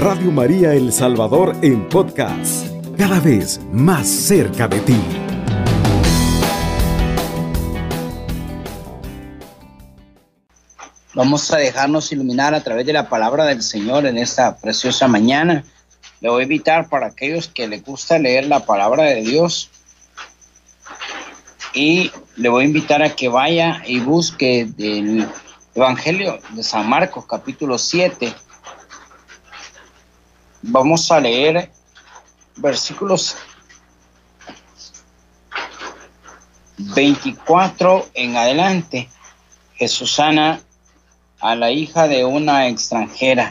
Radio María El Salvador en podcast, cada vez más cerca de ti. Vamos a dejarnos iluminar a través de la palabra del Señor en esta preciosa mañana. Le voy a invitar para aquellos que les gusta leer la palabra de Dios y le voy a invitar a que vaya y busque el Evangelio de San Marcos capítulo 7 Vamos a leer versículos 24 en adelante. Jesús sana a la hija de una extranjera.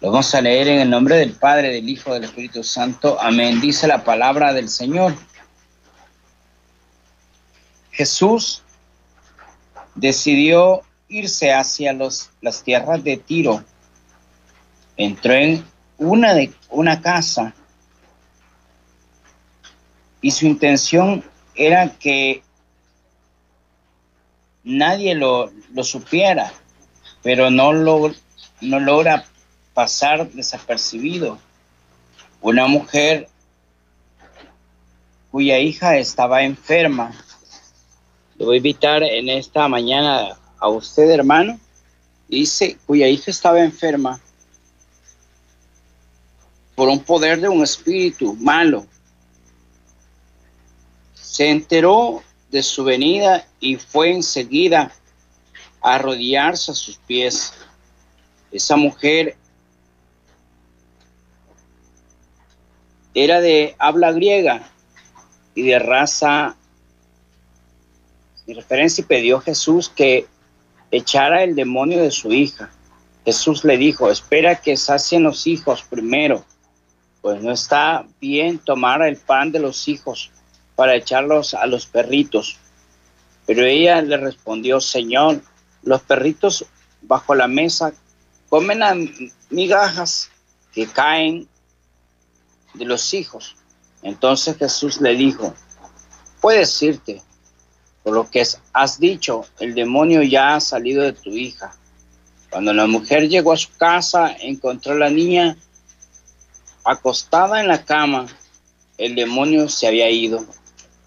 Lo vamos a leer en el nombre del Padre, del Hijo, del Espíritu Santo. Amén. Dice la palabra del Señor. Jesús decidió irse hacia los, las tierras de Tiro. Entró en una, de, una casa y su intención era que nadie lo, supiera, pero no, lo, no logra pasar desapercibido. Una mujer cuya hija estaba enferma. Le voy a invitar en esta mañana a usted, hermano. Dice, cuya hija estaba enferma por un poder de un espíritu malo. Se enteró de su venida y fue enseguida a arrodillarse a sus pies. Esa mujer era de habla griega y de raza de referencia y pidió a Jesús que echara el demonio de su hija. Jesús le dijo, espera que sacien los hijos primero pues no está bien tomar el pan de los hijos para echarlos a los perritos. Pero ella le respondió, Señor, los perritos bajo la mesa comen a migajas que caen de los hijos. Entonces Jesús le dijo, puedes irte, por lo que has dicho, el demonio ya ha salido de tu hija. Cuando la mujer llegó a su casa, encontró a la niña acostada en la cama, el demonio se había ido.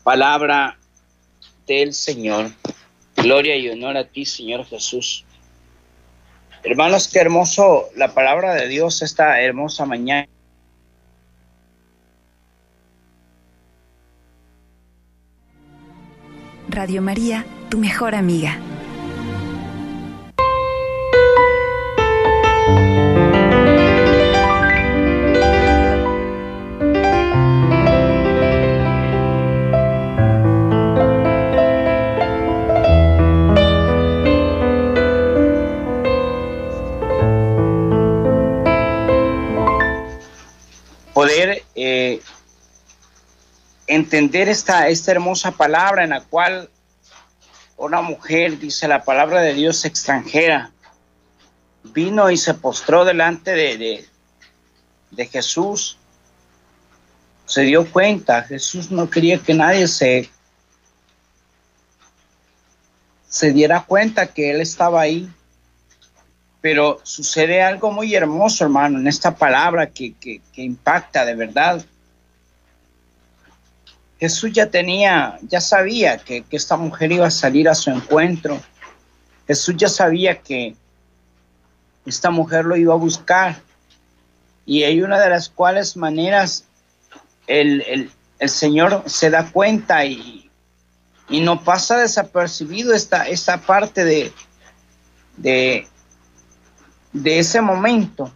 Palabra del Señor. Gloria y honor a ti, Señor Jesús. Hermanos, qué hermoso la palabra de Dios esta hermosa mañana. Radio María, tu mejor amiga. Entender esta, esta hermosa palabra en la cual una mujer, dice la palabra de Dios extranjera, vino y se postró delante de, de, Jesús. Se dio cuenta, Jesús no quería que nadie se, se diera cuenta que Él estaba ahí. Pero sucede algo muy hermoso, hermano, en esta palabra que, que impacta de verdad. Jesús ya tenía, ya sabía que, esta mujer iba a salir a su encuentro. Jesús ya sabía que esta mujer lo iba a buscar. Y hay una de las cuales maneras el, Señor se da cuenta y, y, no pasa desapercibido esta, esta parte de, de, de ese momento.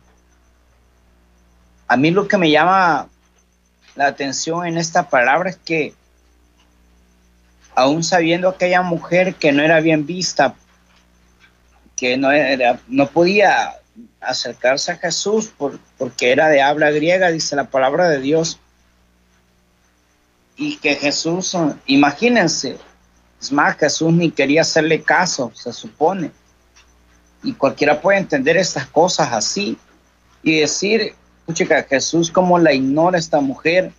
A mí lo que me llama la atención en esta palabra es que aún sabiendo aquella mujer que no era bien vista, que no, era, no podía acercarse a Jesús por, porque era de habla griega, dice la palabra de Dios, y que Jesús, imagínense, es más, Jesús ni quería hacerle caso, se supone, y cualquiera puede entender estas cosas así y decir, chica, Jesús como la ignora esta mujer.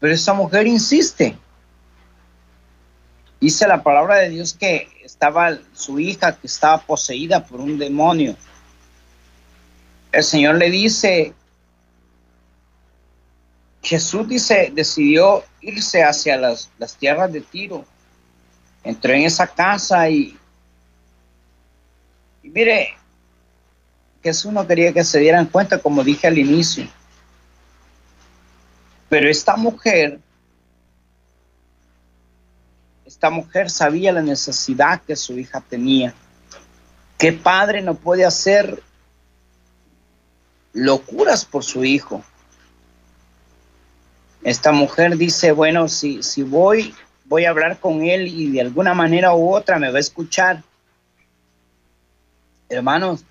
Pero esta mujer insiste. Dice la palabra de Dios que estaba su hija que estaba poseída por un demonio. el Señor le dice, Jesús dice, decidió irse hacia las, las tierras de Tiro. Entró en esa casa y, y mire, Jesús no quería que se dieran cuenta, como dije al inicio. Pero esta mujer, esta mujer sabía la necesidad que su hija tenía. ¿Qué padre no puede hacer locuras por su hijo? Esta mujer dice, bueno, si, si voy, voy a hablar con él y de alguna manera u otra me va a escuchar. Hermanos,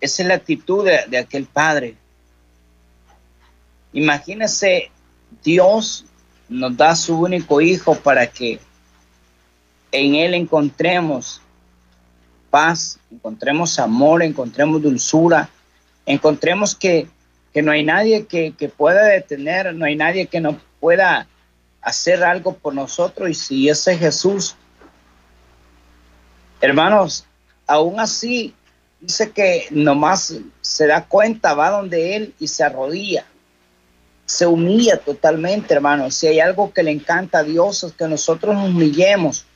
esa es la actitud de, aquel padre. Imagínese, Dios nos da su único hijo para que en él encontremos paz, encontremos amor, encontremos dulzura, encontremos que, que no hay nadie que, que, pueda detener, no hay nadie que no pueda hacer algo por nosotros y si ese es Jesús, hermanos, aún así dice que nomás se da cuenta, va donde él y se arrodilla. Se humilla totalmente, hermano. Si hay algo que le encanta a Dios es que nosotros nos humillemos.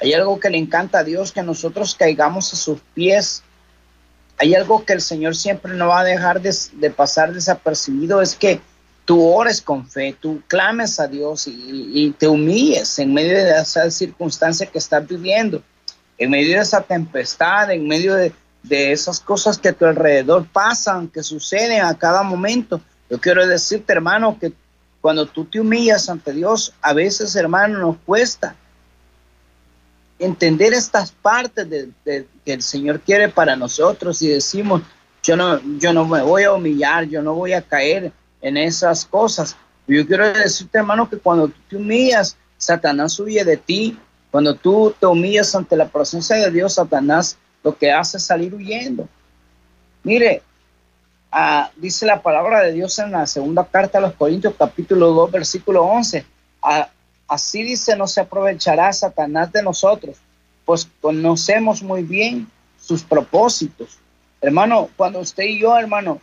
Hay algo que le encanta a Dios que nosotros caigamos a sus pies. Hay algo que el Señor siempre no va a dejar de, pasar desapercibido, es que tú ores con fe, tú clames a Dios y, y te humilles en medio de esa circunstancia que estás viviendo, en medio de esa tempestad, en medio de, de esas cosas que a tu alrededor pasan, que suceden a cada momento. Yo quiero decirte, hermano, que cuando tú te humillas ante Dios, a veces, hermano, nos cuesta entender estas partes de, que el Señor quiere para nosotros y decimos, yo no, yo no me voy a humillar, yo no voy a caer en esas cosas. Yo quiero decirte, hermano, que cuando tú te humillas, Satanás huye de ti. Cuando tú te humillas ante la presencia de Dios, Satanás lo que hace salir huyendo. Mire, ah, dice la palabra de Dios en la segunda carta a los Corintios, capítulo 2, versículo 11. Ah, así dice, no se aprovechará Satanás de nosotros, pues conocemos muy bien sus propósitos. Hermano, cuando usted y yo, hermano,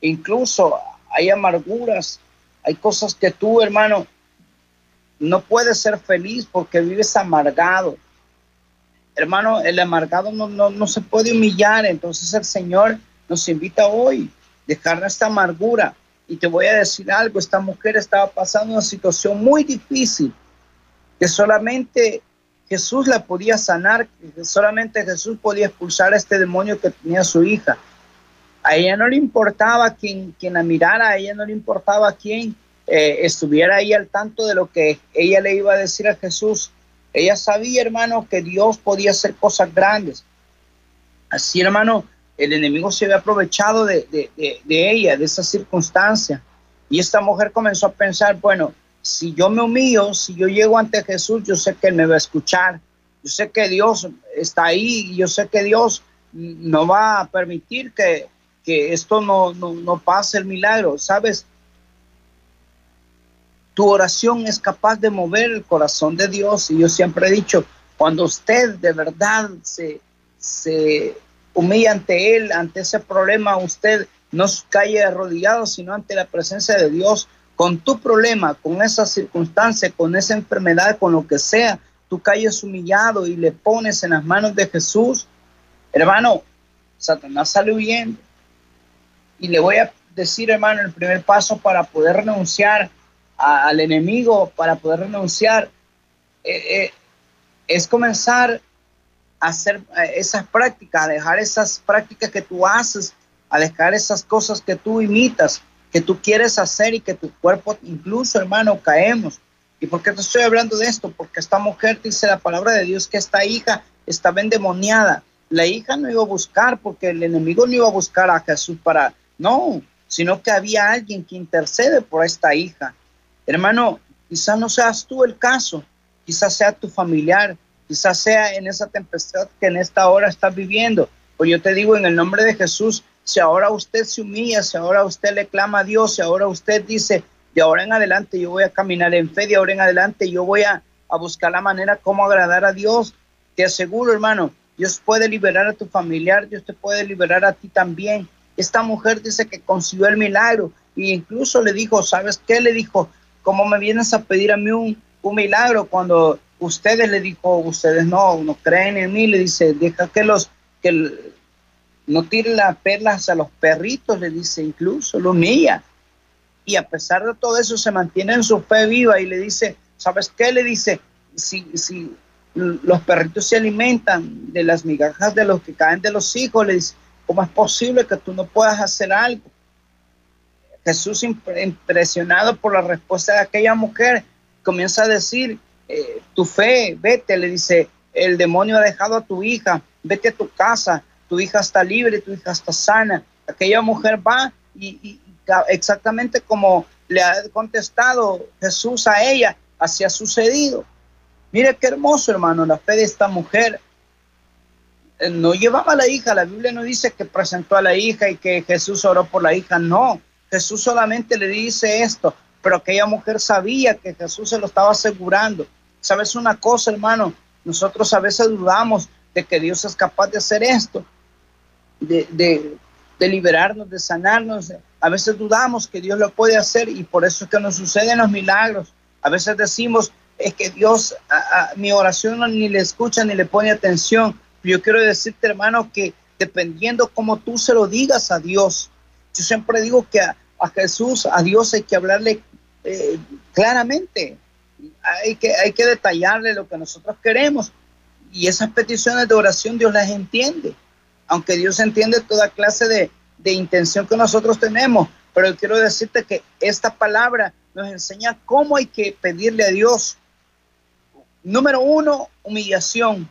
incluso hay amarguras, hay cosas que tú, hermano, no puedes ser feliz porque vives amargado hermano, el amargado no, no, se puede humillar, entonces el Señor nos invita hoy a dejar esta amargura. Y te voy a decir algo, esta mujer estaba pasando una situación muy difícil, que solamente Jesús la podía sanar, que solamente Jesús podía expulsar a este demonio que tenía su hija. A ella no le importaba quien, quien la mirara, a ella no le importaba quién eh, estuviera ahí al tanto de lo que ella le iba a decir a Jesús. Ella sabía, hermano, que Dios podía hacer cosas grandes. Así, hermano, el enemigo se había aprovechado de, ella, de esa circunstancia. Y esta mujer comenzó a pensar, bueno, si yo me humillo, si yo llego ante Jesús, yo sé que Él me va a escuchar. Yo sé que Dios está ahí yo sé que Dios no va a permitir que, esto no, no, no pase el milagro. ¿Sabes? Tu oración es capaz de mover el corazón de Dios. Y yo siempre he dicho, cuando usted de verdad se, se humilla ante Él, ante ese problema, usted no cae arrodillado, sino ante la presencia de Dios. Con tu problema, con esa circunstancia, con esa enfermedad, con lo que sea, tú caes humillado y le pones en las manos de Jesús. Hermano, Satanás sale huyendo. Y le voy a decir, hermano, el primer paso para poder renunciar al enemigo para poder renunciar, eh, eh, es comenzar a hacer eh, esas prácticas, a dejar esas prácticas que tú haces, a dejar esas cosas que tú imitas, que tú quieres hacer y que tu cuerpo, incluso hermano, caemos. ¿Y por qué te estoy hablando de esto? Porque esta mujer dice la palabra de Dios que esta hija estaba endemoniada. La hija no iba a buscar porque el enemigo no iba a buscar a Jesús para, no, sino que había alguien que intercede por esta hija. Hermano, quizás no seas tú el caso, quizás sea tu familiar, quizás sea en esa tempestad que en esta hora estás viviendo. Pues yo te digo en el nombre de Jesús, si ahora usted se humilla, si ahora usted le clama a Dios, si ahora usted dice, de ahora en adelante yo voy a caminar en fe, de ahora en adelante yo voy a, a buscar la manera como agradar a Dios, te aseguro, hermano, Dios puede liberar a tu familiar, Dios te puede liberar a ti también. Esta mujer dice que consiguió el milagro e incluso le dijo, ¿sabes qué? Le dijo, ¿cómo me vienes a pedir a mí un, un milagro cuando ustedes le dijo, ustedes no, no creen en mí? Le dice, deja que los, que no tire las perlas a los perritos, le dice, incluso lo humilla. Y a pesar de todo eso se mantiene en su fe viva y le dice, ¿sabes qué? Le dice, si, si los perritos se alimentan de las migajas de los que caen de los hijos, le dice, ¿cómo es posible que tú no puedas hacer algo? Jesús, impresionado por la respuesta de aquella mujer, comienza a decir, eh, tu fe, vete, le dice, el demonio ha dejado a tu hija, vete a tu casa, tu hija está libre, tu hija está sana. Aquella mujer va y, exactamente como le ha contestado Jesús a ella, así ha sucedido. Mire qué hermoso, hermano, la fe de esta mujer. Eh, no llevaba a la hija, la Biblia no dice que presentó a la hija y que Jesús oró por la hija, no. Jesús solamente le dice esto, pero aquella mujer sabía que Jesús se lo estaba asegurando. ¿Sabes una cosa, hermano? Nosotros a veces dudamos de que Dios es capaz de hacer esto, de, de, liberarnos, de sanarnos. A veces dudamos que Dios lo puede hacer y por eso es que nos suceden los milagros. A veces decimos, es que Dios a, mi oración ni le escucha ni le pone atención. Yo quiero decirte, hermano, que dependiendo cómo tú se lo digas a Dios, yo siempre digo que a, Jesús, a Dios hay que hablarle eh, claramente, hay que, hay que detallarle lo que nosotros queremos. Y esas peticiones de oración Dios las entiende, aunque Dios entiende toda clase de, de intención que nosotros tenemos. Pero quiero decirte que esta palabra nos enseña cómo hay que pedirle a Dios. Número uno, humillación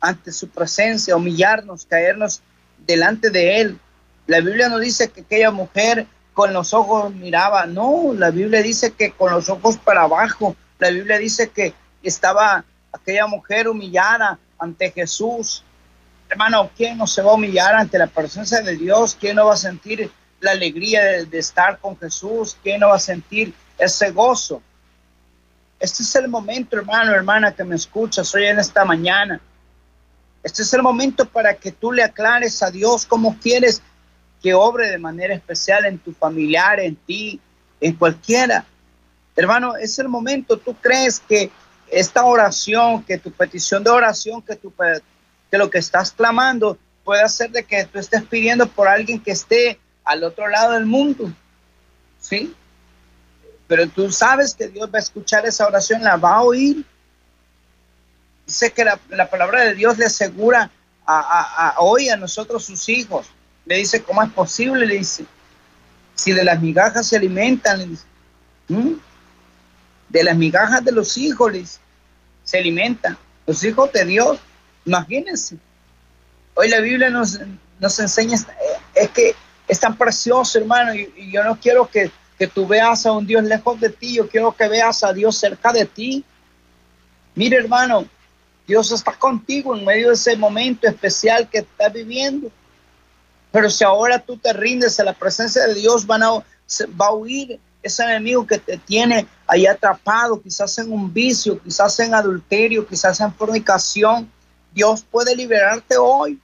ante su presencia, humillarnos, caernos delante de Él. La Biblia no dice que aquella mujer con los ojos miraba, no, la Biblia dice que con los ojos para abajo, la Biblia dice que estaba aquella mujer humillada ante Jesús. Hermano, ¿quién no se va a humillar ante la presencia de Dios? ¿Quién no va a sentir la alegría de, estar con Jesús? ¿Quién no va a sentir ese gozo? Este es el momento, hermano, hermana, que me escuchas hoy en esta mañana. Este es el momento para que tú le aclares a Dios cómo quieres que obre de manera especial en tu familiar, en ti, en cualquiera. Hermano, es el momento, tú crees que esta oración, que tu petición de oración, que, tu, que lo que estás clamando puede hacer de que tú estés pidiendo por alguien que esté al otro lado del mundo. ¿Sí? Pero tú sabes que Dios va a escuchar esa oración, la va a oír. Dice que la, palabra de Dios le asegura a, hoy a nosotros sus hijos. Le dice, ¿cómo es posible? Le dice, si de las migajas se alimentan, le ¿Mm? de las migajas de los hijos se alimentan, los hijos de Dios. Imagínense. Hoy la Biblia nos, nos enseña, es que es tan precioso, hermano, y, yo no quiero que, que, tú veas a un Dios lejos de ti, yo quiero que veas a Dios cerca de ti. Mire, hermano, Dios está contigo en medio de ese momento especial que estás viviendo. Pero si ahora tú te rindes a la presencia de Dios, van a, va a huir ese enemigo que te tiene ahí atrapado, quizás en un vicio, quizás en adulterio, quizás en fornicación, Dios puede liberarte hoy.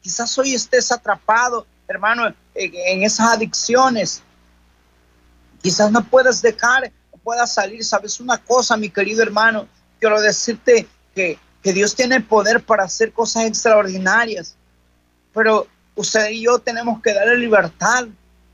Quizás hoy estés atrapado, hermano, en, esas adicciones. Quizás no puedas dejar, no puedas salir. ¿Sabes una cosa, mi querido hermano? Quiero decirte que, que Dios tiene poder para hacer cosas extraordinarias. Pero usted y yo tenemos que darle libertad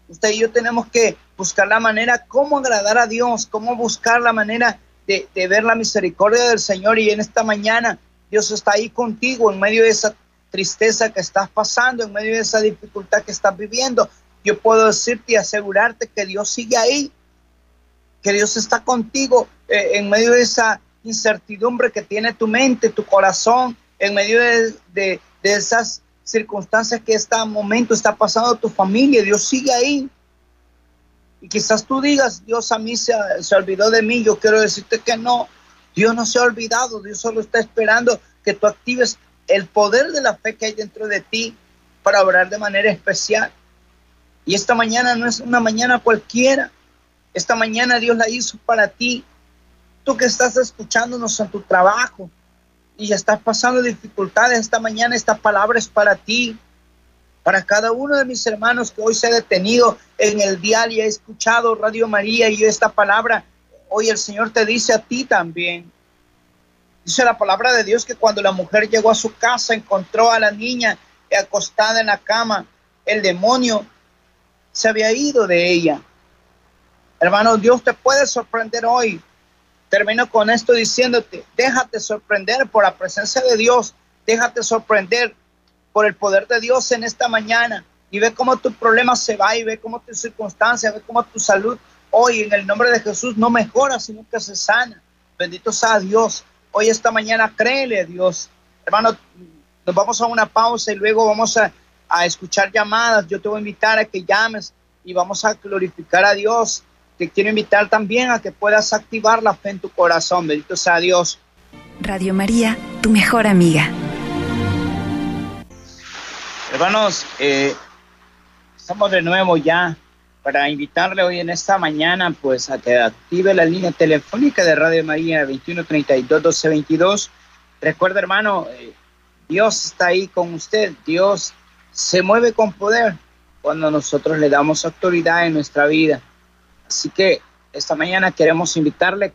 Usted y yo tenemos que buscar la manera cómo agradar a Dios, cómo buscar la manera de, ver la misericordia del Señor. Y en esta mañana Dios está ahí contigo en medio de esa tristeza que estás pasando, en medio de esa dificultad que estás viviendo. Yo puedo decirte y asegurarte que Dios sigue ahí, que Dios está contigo eh, en medio de esa incertidumbre que tiene tu mente, tu corazón, en medio de, de esas circunstancias que este momento está pasando tu familia, Dios sigue ahí. Y quizás tú digas, Dios a mí se, se olvidó de mí, yo quiero decirte que no, Dios no se ha olvidado, Dios solo está esperando que tú actives el poder de la fe que hay dentro de ti para obrar de manera especial. Y esta mañana no es una mañana cualquiera, esta mañana Dios la hizo para ti. Tú que estás escuchándonos en tu trabajo, y estás pasando dificultades esta mañana, esta palabra es para ti, para cada uno de mis hermanos que hoy se ha detenido en el dial y ha escuchado Radio María y esta palabra, hoy el Señor te dice a ti también. Dice la palabra de Dios que cuando la mujer llegó a su casa encontró a la niña acostada en la cama, el demonio se había ido de ella. Hermano, Dios te puede sorprender hoy. Termino con esto diciéndote, déjate sorprender por la presencia de Dios, déjate sorprender por el poder de Dios en esta mañana y ve cómo tu problema se va y ve cómo tu circunstancia, ve cómo tu salud hoy en el nombre de Jesús no mejora, sino que se sana. Bendito sea Dios. Hoy esta mañana créele a Dios. Hermano, nos vamos a una pausa y luego vamos a, a escuchar llamadas. Yo te voy a invitar a que llames y vamos a glorificar a Dios. Te quiero invitar también a que puedas activar la fe en tu corazón. Bendito sea Dios. Radio María, tu mejor amiga. Hermanos, eh, estamos de nuevo ya para invitarle hoy en esta mañana pues a que active la línea telefónica de Radio María 2132 1222. Recuerda hermano, eh, Dios está ahí con usted, Dios se mueve con poder cuando nosotros le damos autoridad en nuestra vida. Así que esta mañana queremos invitarle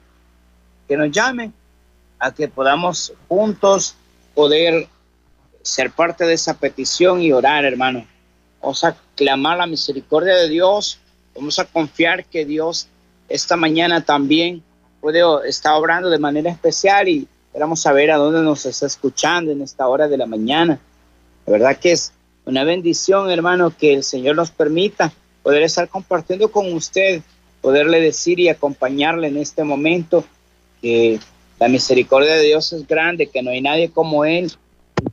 que nos llame a que podamos juntos poder ser parte de esa petición y orar, hermano. Vamos a clamar la misericordia de Dios. Vamos a confiar que Dios esta mañana también puede estar obrando de manera especial y vamos a ver a dónde nos está escuchando en esta hora de la mañana. La verdad que es una bendición, hermano, que el Señor nos permita poder estar compartiendo con usted poderle decir y acompañarle en este momento que la misericordia de Dios es grande, que no hay nadie como Él,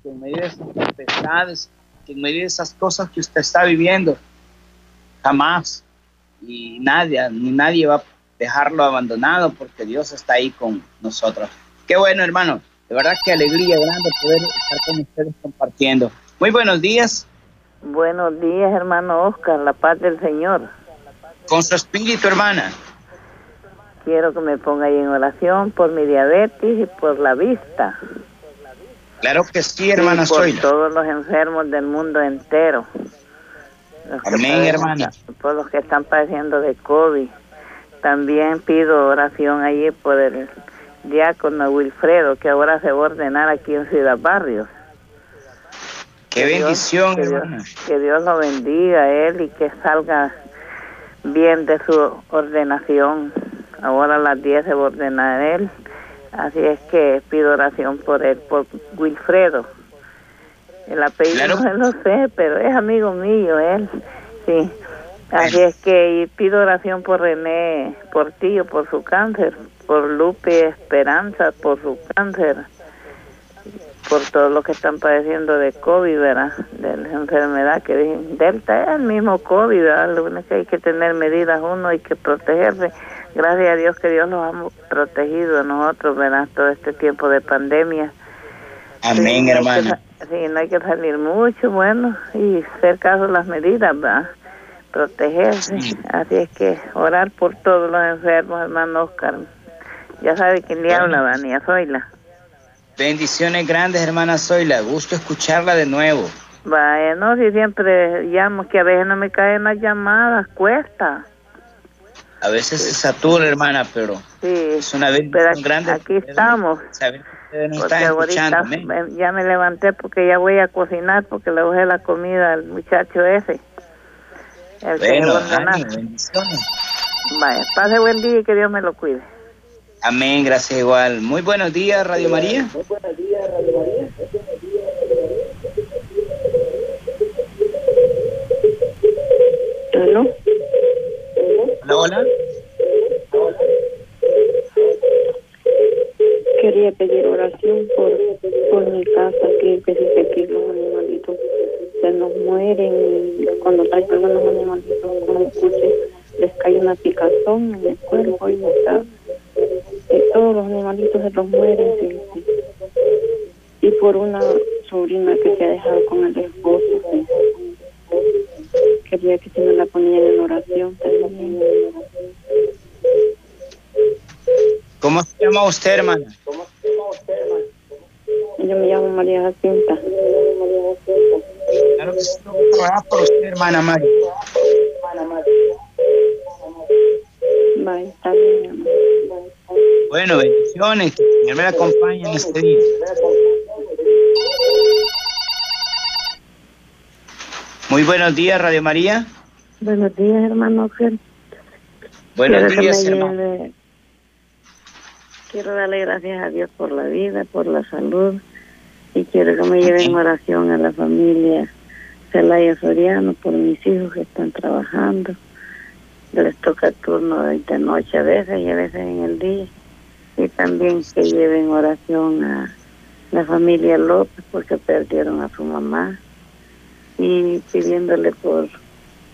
que en medio de esas tempestades, en medio de esas cosas que usted está viviendo, jamás y nadie, ni nadie va a dejarlo abandonado porque Dios está ahí con nosotros. Qué bueno, hermano. De verdad que alegría grande poder estar con ustedes compartiendo. Muy buenos días. Buenos días, hermano Oscar, la paz del Señor con su espíritu, hermana. Quiero que me ponga ahí en oración por mi diabetes y por la vista. Claro que sí, hermana y por todos los enfermos del mundo entero. Amén, hermana. Por los que están padeciendo de COVID. También pido oración allí por el diácono Wilfredo, que ahora se va a ordenar aquí en Ciudad Barrios. Qué bendición, hermana. que Dios lo bendiga a él y que salga bien de su ordenación. Ahora a las 10 se va a ordenar él. Así es que pido oración por él, por Wilfredo. El apellido no lo sé, pero es amigo mío él. Sí. Así es que pido oración por René Portillo, por su cáncer, por Lupe Esperanza, por su cáncer por todo lo que están padeciendo de COVID, ¿verdad? De la enfermedad que dicen, Delta es el mismo COVID, ¿verdad? Lo único que hay que tener medidas uno, hay que protegerse. Gracias a Dios que Dios nos ha protegido a nosotros, ¿verdad? Todo este tiempo de pandemia. Amén, hermano. sí, no hay que salir mucho, bueno, y hacer caso de las medidas, ¿verdad? Protegerse. Así es que orar por todos los enfermos, hermano Oscar. Ya sabe quién le habla, Vania Zoila. Bendiciones grandes, hermana Zoila. Gusto escucharla de nuevo. Vaya, no, si siempre llamo, que a veces no me caen las llamadas, cuesta. A veces se satura, hermana, pero sí, es una bendición grande. Aquí estamos. ya me levanté porque ya voy a cocinar porque le dejé la comida al muchacho ese. El bueno, bendiciones. Vaya, pase buen día y que Dios me lo cuide. Amén, gracias igual. Muy buenos días, Radio María. Muy buenos días, Radio María. ¿Aló? Hola, hola. Quería pedir oración por, por mi casa, que que los animalitos se nos mueren y cuando traigan los animalitos, como escuche, les cae una picazón en el cuerpo y está todos los animalitos se los mueren y por una sobrina que se ha dejado con el esposo quería que se me la ponían en oración ¿Cómo se llama usted, hermana? yo me llamo María Jacinta. Claro que sí, por usted, hermana María. Bendiciones, que el Señor me la acompañe en este día. Muy buenos días, Radio María. Buenos días, hermano Ángel. Buenos Quiero días, hermano. lleve- Quiero darle gracias a Dios por la vida, por la salud y quiero que me lleve en oración a la familia Celaya Soriano por mis hijos que están trabajando. Les toca turno de noche a veces y a veces en el día. Y también que lleven oración a la familia López porque perdieron a su mamá. Y pidiéndole por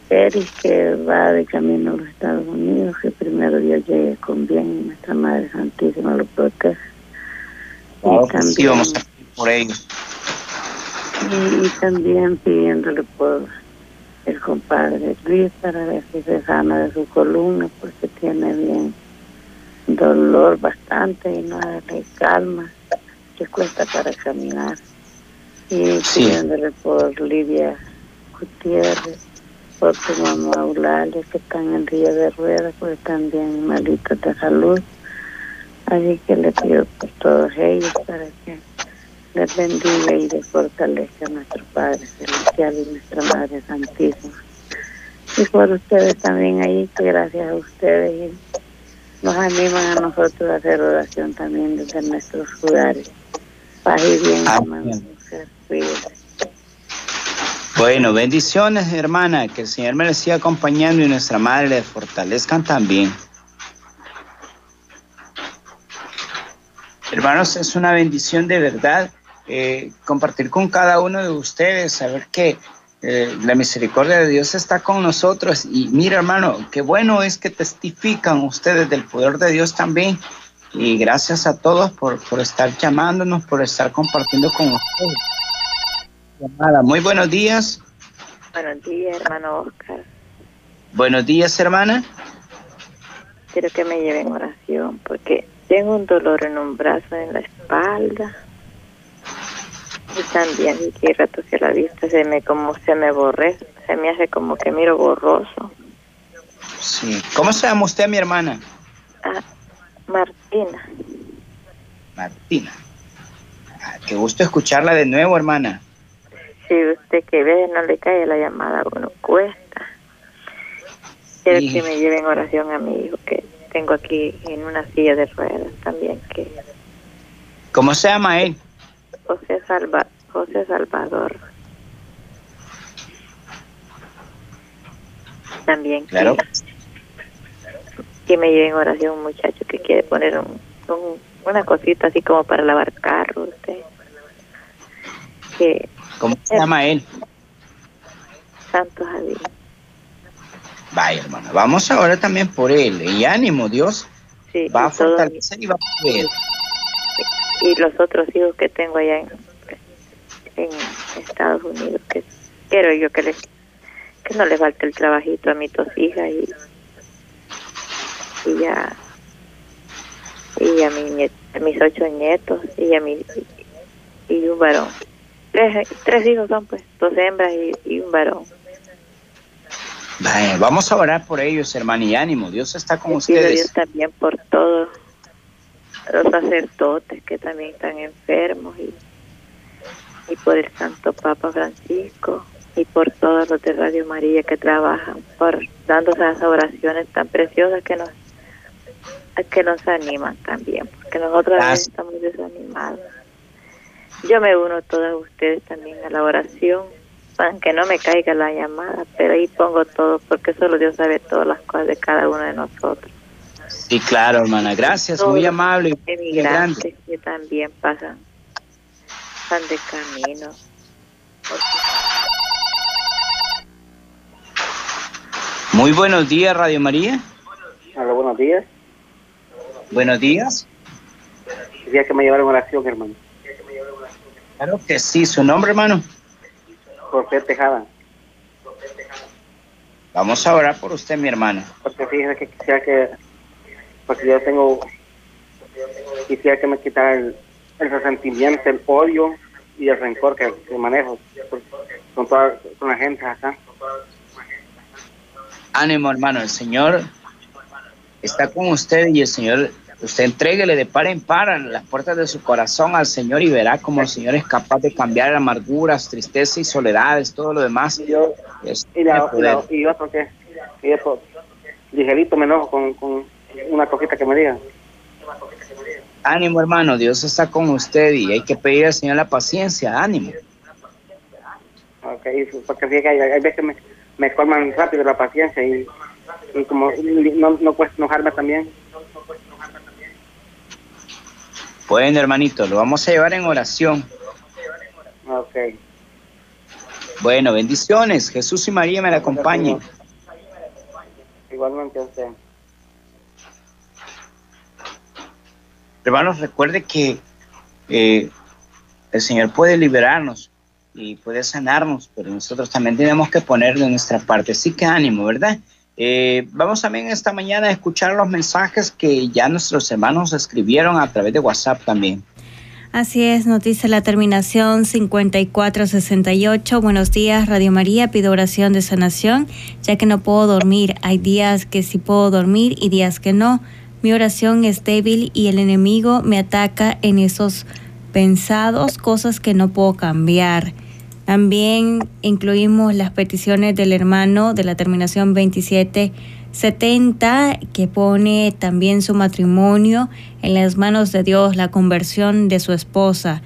Eric que va de camino a los Estados Unidos, que primero Dios llegue con bien y nuestra Madre Santísima lo proteja. Y, sí, también, vamos a pedir por ellos. y, y también pidiéndole por el compadre Luis para ver si se sana de su columna porque tiene bien dolor bastante y no le calma, que cuesta para caminar. Y Sí. pidiéndole por Lidia Gutiérrez, por tu mamá Eulalia, que están en Río de Ruedas, porque están bien malitos de salud. Así que le pido por todos ellos para que les bendiga y les fortalezca a nuestro Padre Celestial y nuestra Madre Santísima. Y por ustedes también ahí, que gracias a ustedes y nos animan a nosotros a hacer oración también desde nuestros lugares. Paz y bien, Amén. hermano. Bueno, bendiciones, hermana. Que el Señor me les siga acompañando y nuestra madre le fortalezcan también. Hermanos, es una bendición de verdad eh, compartir con cada uno de ustedes, saber que eh, la misericordia de Dios está con nosotros. Y mira, hermano, qué bueno es que testifican ustedes del poder de Dios también. Y gracias a todos por, por estar llamándonos, por estar compartiendo con ustedes. Llamada. Muy buenos días. Buenos días, hermano Oscar. Buenos días, hermana. Quiero que me lleven oración porque tengo un dolor en un brazo, en la espalda. Y también y que hay rato que la vista se me como se me borré, se me hace como que miro borroso. Sí. ¿Cómo se llama usted, mi hermana? Ah, Martina, Martina. Ah, qué gusto escucharla de nuevo, hermana. si usted que ve no le cae la llamada, bueno, cuesta. Quiero Sí. que me lleven oración a mi hijo que tengo aquí en una silla de ruedas también que ¿Cómo se llama él? José Salva, José Salvador. También Claro. que, que me lleven oración un muchacho que quiere poner un, un- una cosita así como para lavar carro usted. Que ¿Cómo se llama él? Santo Javier. Vaya, hermana. Vamos ahora también por él. Y ánimo, Dios Sí, va a fortalecer y va a poder. Y los otros hijos que tengo allá en, en Estados Unidos que quiero yo que les que no les falte el trabajito a mis dos hijas y y ya y a, mi a mis ocho nietos y a mi y un varón tres, tres hijos son pues dos hembras y, y un varón Vaya, vamos a orar por ellos, hermana. Y ánimo, Dios está con pido a Dios ustedes. también por todos los sacerdotes que también están enfermos y, y por el Santo Papa Francisco y por todos los de Radio María que trabajan por dando esas oraciones tan preciosas que nos que nos animan también porque nosotros a veces Gracias. estamos desanimados yo me uno a todas ustedes también a la oración aunque no me caiga la llamada pero ahí pongo todo porque solo Dios sabe todas las cosas de cada uno de nosotros Sí, claro, hermana. Gracias, Todos muy amable emigrantes que también pasan van de camino Muy buenos días, Radio María. Hola, buenos días. Buenos días. Quería que me llevaran oración, hermano. Claro que sí. ¿Su nombre, hermano? Jorge Tejada. Vamos a orar por usted, mi hermano. Porque fíjese que quisiera que... Porque yo tengo... Quisiera que me quitaran el, el resentimiento, el odio y el rencor que, que manejo con toda con la gente acá. Ánimo, hermano, el Señor está con usted y el Señor, usted entréguele de par en par las puertas de su corazón al Señor y verá cómo el Señor es capaz de cambiar amarguras, tristeza y soledades, todo lo demás. Y yo, es- y, la, y, poder. la- y otro que, y eso, ligerito me enojo con, con una cosita que me digan. Ánimo, hermano, Dios está con usted y hay que pedir al Señor la paciencia, ánimo. Ok, porque que hay, hay veces me, me colman rápido la paciencia y, y como no, no cuesta enojarme también. Bueno, hermanito, lo vamos a llevar en oración. Ok. Bueno, bendiciones. Jesús y María me la acompañen. Igualmente a usted. Hermanos, recuerde que eh, el Señor puede liberarnos y puede sanarnos, pero nosotros también tenemos que poner de nuestra parte. Así que ánimo, ¿verdad? Eh, vamos también esta mañana a escuchar los mensajes que ya nuestros hermanos escribieron a través de WhatsApp también. Así es, nos dice la terminación 5468. Buenos días, Radio María. Pido oración de sanación, ya que no puedo dormir. Hay días que sí puedo dormir y días que no. Mi oración es débil y el enemigo me ataca en esos pensados, cosas que no puedo cambiar. También incluimos las peticiones del hermano de la terminación 2770 que pone también su matrimonio en las manos de Dios, la conversión de su esposa.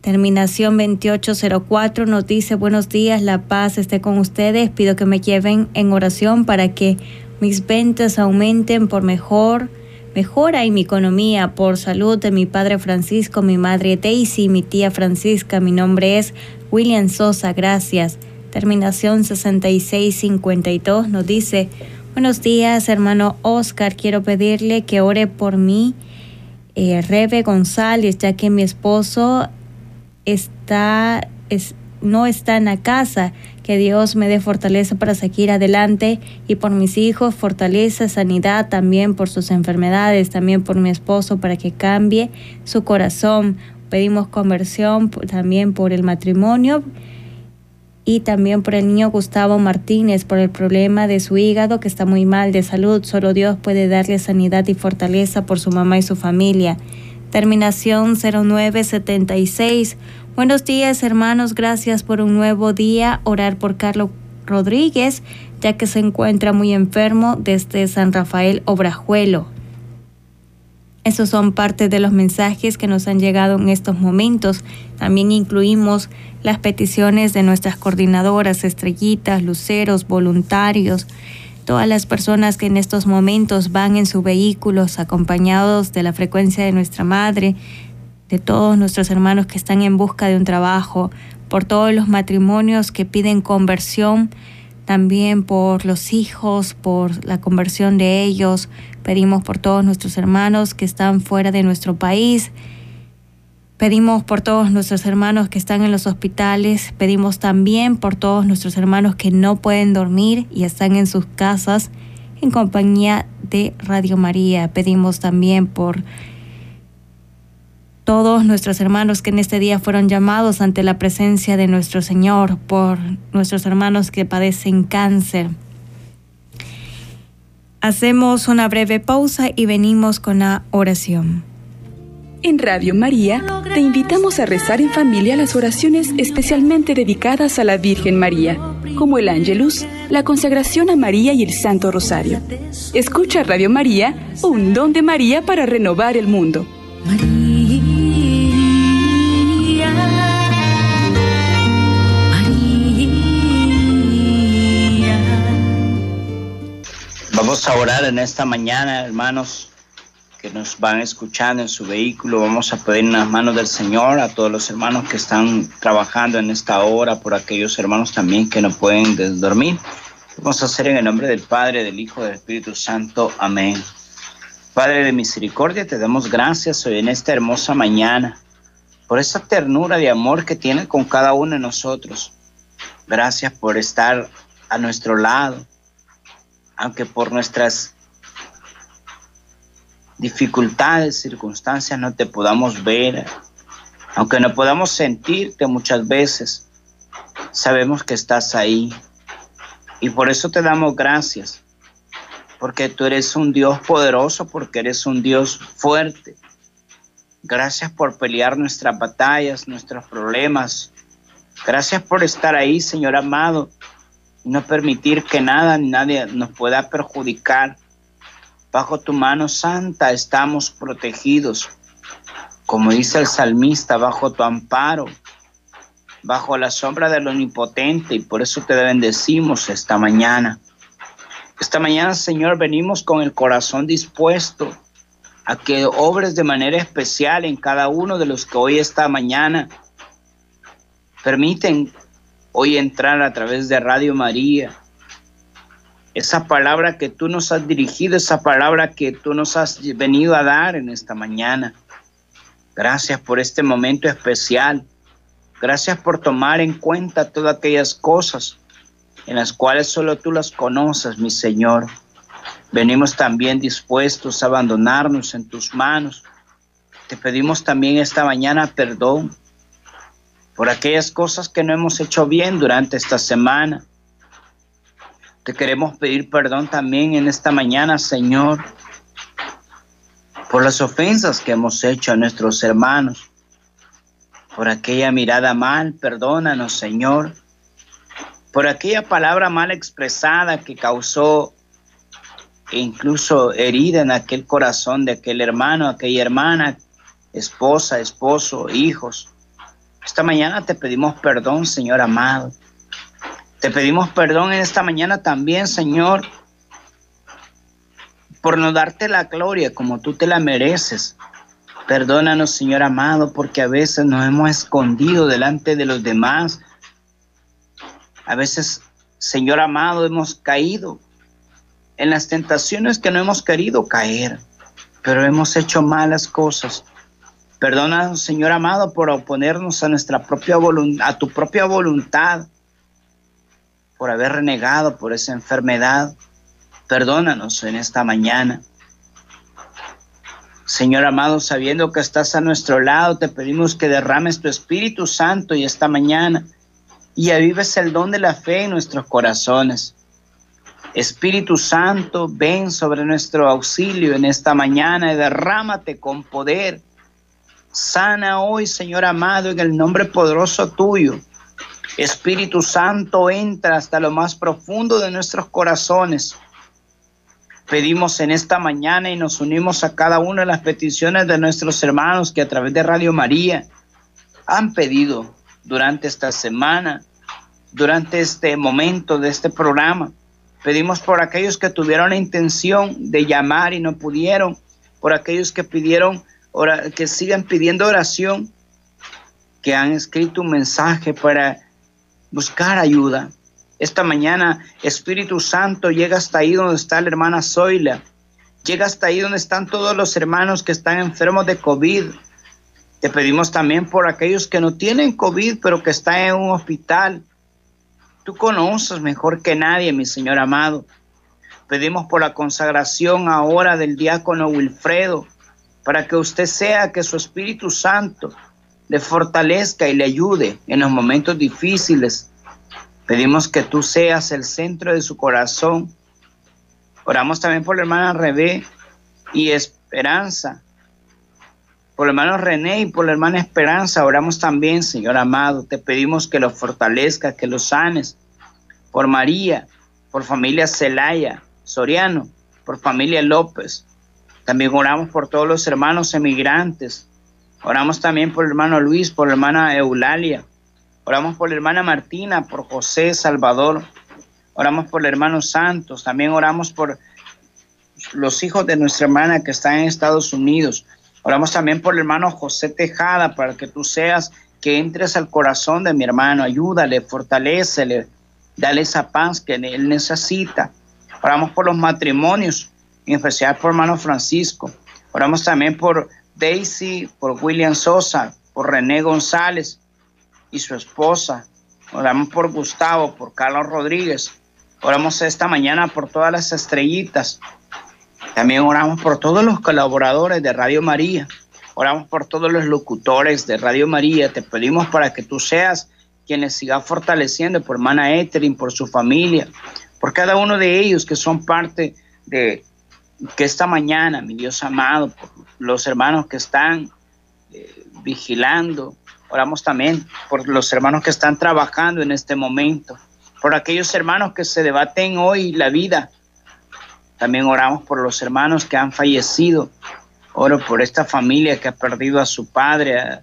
Terminación 2804 nos dice buenos días, la paz esté con ustedes. Pido que me lleven en oración para que mis ventas aumenten por mejor, mejora en mi economía, por salud de mi padre Francisco, mi madre Daisy, mi tía Francisca. Mi nombre es William Sosa, gracias. Terminación 6652 nos dice, buenos días hermano Oscar, quiero pedirle que ore por mí, eh, Rebe González, ya que mi esposo está, es, no está en la casa, que Dios me dé fortaleza para seguir adelante y por mis hijos, fortaleza, sanidad también por sus enfermedades, también por mi esposo para que cambie su corazón. Pedimos conversión también por el matrimonio y también por el niño Gustavo Martínez, por el problema de su hígado que está muy mal de salud. Solo Dios puede darle sanidad y fortaleza por su mamá y su familia. Terminación 0976. Buenos días hermanos, gracias por un nuevo día. Orar por Carlos Rodríguez, ya que se encuentra muy enfermo desde San Rafael Obrajuelo. Esos son parte de los mensajes que nos han llegado en estos momentos. También incluimos las peticiones de nuestras coordinadoras, estrellitas, luceros, voluntarios, todas las personas que en estos momentos van en sus vehículos acompañados de la frecuencia de nuestra madre, de todos nuestros hermanos que están en busca de un trabajo, por todos los matrimonios que piden conversión, también por los hijos, por la conversión de ellos. Pedimos por todos nuestros hermanos que están fuera de nuestro país. Pedimos por todos nuestros hermanos que están en los hospitales. Pedimos también por todos nuestros hermanos que no pueden dormir y están en sus casas en compañía de Radio María. Pedimos también por todos nuestros hermanos que en este día fueron llamados ante la presencia de nuestro Señor, por nuestros hermanos que padecen cáncer. Hacemos una breve pausa y venimos con la oración. En Radio María te invitamos a rezar en familia las oraciones especialmente dedicadas a la Virgen María, como el Ángelus, la consagración a María y el Santo Rosario. Escucha Radio María, un don de María para renovar el mundo. Vamos a orar en esta mañana, hermanos, que nos van escuchando en su vehículo. Vamos a pedir en las manos del Señor a todos los hermanos que están trabajando en esta hora, por aquellos hermanos también que no pueden dormir. Vamos a hacer en el nombre del Padre, del Hijo, del Espíritu Santo. Amén. Padre de misericordia, te damos gracias hoy en esta hermosa mañana por esa ternura de amor que tienes con cada uno de nosotros. Gracias por estar a nuestro lado, aunque por nuestras dificultades, circunstancias no te podamos ver, Aunque no podamos sentirte muchas veces, sabemos que estás ahí. Y por eso te damos gracias, porque tú eres un Dios poderoso, porque eres un Dios fuerte. Gracias por pelear nuestras batallas, nuestros problemas. Gracias por estar ahí, Señor amado, no permitir que nada ni nadie nos pueda perjudicar. Bajo tu mano santa estamos protegidos. Como dice el salmista, bajo tu amparo, bajo la sombra del omnipotente, y por eso te bendecimos esta mañana. Esta mañana, Señor, venimos con el corazón dispuesto a que obres de manera especial en cada uno de los que hoy esta mañana permiten hoy entrar a través de Radio María. Esa palabra que tú nos has dirigido, esa palabra que tú nos has venido a dar en esta mañana. Gracias por este momento especial. Gracias por tomar en cuenta todas aquellas cosas en las cuales solo tú las conoces, mi Señor. Venimos también dispuestos a abandonarnos en tus manos. Te pedimos también esta mañana perdón por aquellas cosas que no hemos hecho bien durante esta semana. Te queremos pedir perdón también en esta mañana, Señor, por las ofensas que hemos hecho a nuestros hermanos, por aquella mirada mal, perdónanos, Señor, por aquella palabra mal expresada que causó incluso herida en aquel corazón de aquel hermano, aquella hermana, esposa, esposo, hijos. Esta mañana te pedimos perdón, Señor amado. Te pedimos perdón en esta mañana también, Señor, por no darte la gloria como tú te la mereces. Perdónanos, Señor amado, porque a veces nos hemos escondido delante de los demás. A veces, Señor amado, hemos caído en las tentaciones que no hemos querido caer, pero hemos hecho malas cosas. Perdónanos, Señor amado, por oponernos a nuestra propia voluntad, a tu propia voluntad, por haber renegado por esa enfermedad. Perdónanos en esta mañana. Señor amado, sabiendo que estás a nuestro lado, te pedimos que derrames tu Espíritu Santo y esta mañana y avives el don de la fe en nuestros corazones. Espíritu Santo, ven sobre nuestro auxilio en esta mañana y derrámate con poder Sana hoy, Señor amado, en el nombre poderoso tuyo. Espíritu Santo, entra hasta lo más profundo de nuestros corazones. Pedimos en esta mañana y nos unimos a cada una de las peticiones de nuestros hermanos que a través de Radio María han pedido durante esta semana, durante este momento de este programa. Pedimos por aquellos que tuvieron la intención de llamar y no pudieron, por aquellos que pidieron que sigan pidiendo oración, que han escrito un mensaje para buscar ayuda. Esta mañana Espíritu Santo llega hasta ahí donde está la hermana Zoila, llega hasta ahí donde están todos los hermanos que están enfermos de COVID. Te pedimos también por aquellos que no tienen COVID, pero que están en un hospital. Tú conoces mejor que nadie, mi Señor amado. Pedimos por la consagración ahora del diácono Wilfredo, para que usted sea que su Espíritu Santo le fortalezca y le ayude en los momentos difíciles. Pedimos que tú seas el centro de su corazón. Oramos también por la hermana Rebé y Esperanza. Por el hermano René y por la hermana Esperanza, oramos también, Señor amado. Te pedimos que lo fortalezca, que lo sanes. Por María, por familia Celaya, Soriano, por familia López, también oramos por todos los hermanos emigrantes. Oramos también por el hermano Luis, por la hermana Eulalia. Oramos por la hermana Martina, por José Salvador. Oramos por el hermano Santos. También oramos por los hijos de nuestra hermana que están en Estados Unidos. Oramos también por el hermano José Tejada para que tú seas que entres al corazón de mi hermano. Ayúdale, fortalecele, dale esa paz que él necesita. Oramos por los matrimonios en especial por hermano Francisco. Oramos también por Daisy, por William Sosa, por René González y su esposa. Oramos por Gustavo, por Carlos Rodríguez. Oramos esta mañana por todas las estrellitas. También oramos por todos los colaboradores de Radio María. Oramos por todos los locutores de Radio María. Te pedimos para que tú seas quien les siga fortaleciendo por hermana Etherin, por su familia, por cada uno de ellos que son parte de que esta mañana, mi Dios amado, los hermanos que están eh, vigilando. Oramos también por los hermanos que están trabajando en este momento, por aquellos hermanos que se debaten hoy la vida. También oramos por los hermanos que han fallecido Oro por esta familia que ha perdido a su padre, a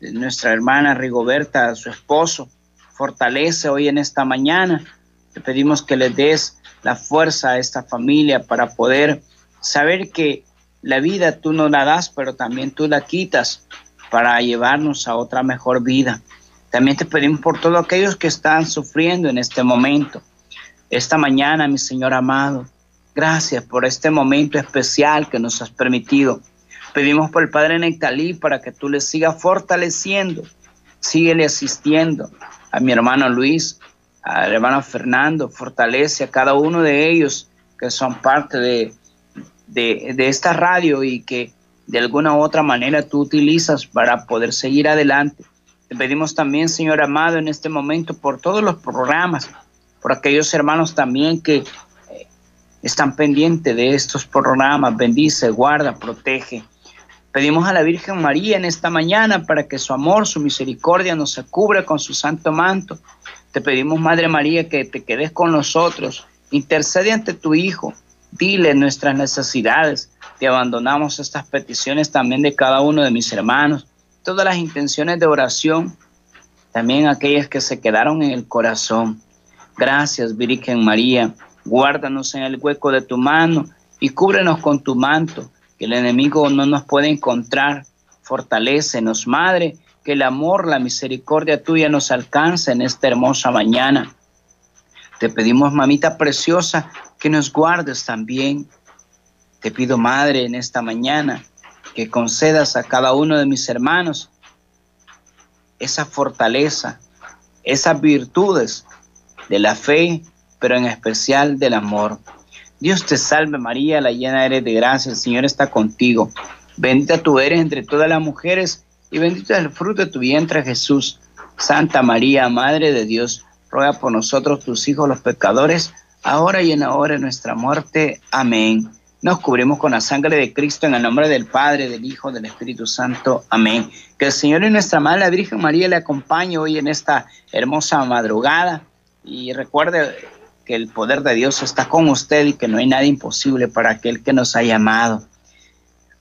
nuestra hermana Rigoberta, a su esposo. Fortalece hoy en esta mañana. Te pedimos que le des la fuerza a esta familia para poder saber que la vida tú no la das, pero también tú la quitas para llevarnos a otra mejor vida. También te pedimos por todos aquellos que están sufriendo en este momento. Esta mañana, mi Señor amado, Gracias por este momento especial que nos has permitido. Pedimos por el Padre Nectalí para que tú le sigas fortaleciendo, síguele asistiendo a mi hermano Luis, al hermano Fernando, fortalece a cada uno de ellos que son parte de, de, de esta radio y que de alguna u otra manera tú utilizas para poder seguir adelante. Te pedimos también, Señor amado, en este momento por todos los programas, por aquellos hermanos también que están pendientes de estos programas. Bendice, guarda, protege. Pedimos a la Virgen María en esta mañana para que su amor, su misericordia nos cubra con su santo manto. Te pedimos, Madre María, que te quedes con nosotros. Intercede ante tu Hijo. Dile nuestras necesidades. Te abandonamos estas peticiones también de cada uno de mis hermanos. Todas las intenciones de oración, también aquellas que se quedaron en el corazón. Gracias, Virgen María guárdanos en el hueco de tu mano y cúbrenos con tu manto, que el enemigo no nos puede encontrar. Fortalécenos, Madre, que el amor, la misericordia tuya nos alcance en esta hermosa mañana. Te pedimos, mamita preciosa, que nos guardes también. Te pido, Madre, en esta mañana, que concedas a cada uno de mis hermanos esa fortaleza, esas virtudes de la fe, pero en especial del amor. Dios te salve María, la llena eres de gracia, el Señor está contigo. Bendita tú eres entre todas las mujeres y bendito es el fruto de tu vientre Jesús. Santa María, Madre de Dios, ruega por nosotros tus hijos los pecadores, ahora y en la hora de nuestra muerte. Amén. Nos cubrimos con la sangre de Cristo en el nombre del Padre, del Hijo, del Espíritu Santo. Amén. Que el Señor y nuestra Madre, la Virgen María, le acompañe hoy en esta hermosa madrugada. Y recuerde, que el poder de Dios está con usted y que no hay nada imposible para aquel que nos ha llamado.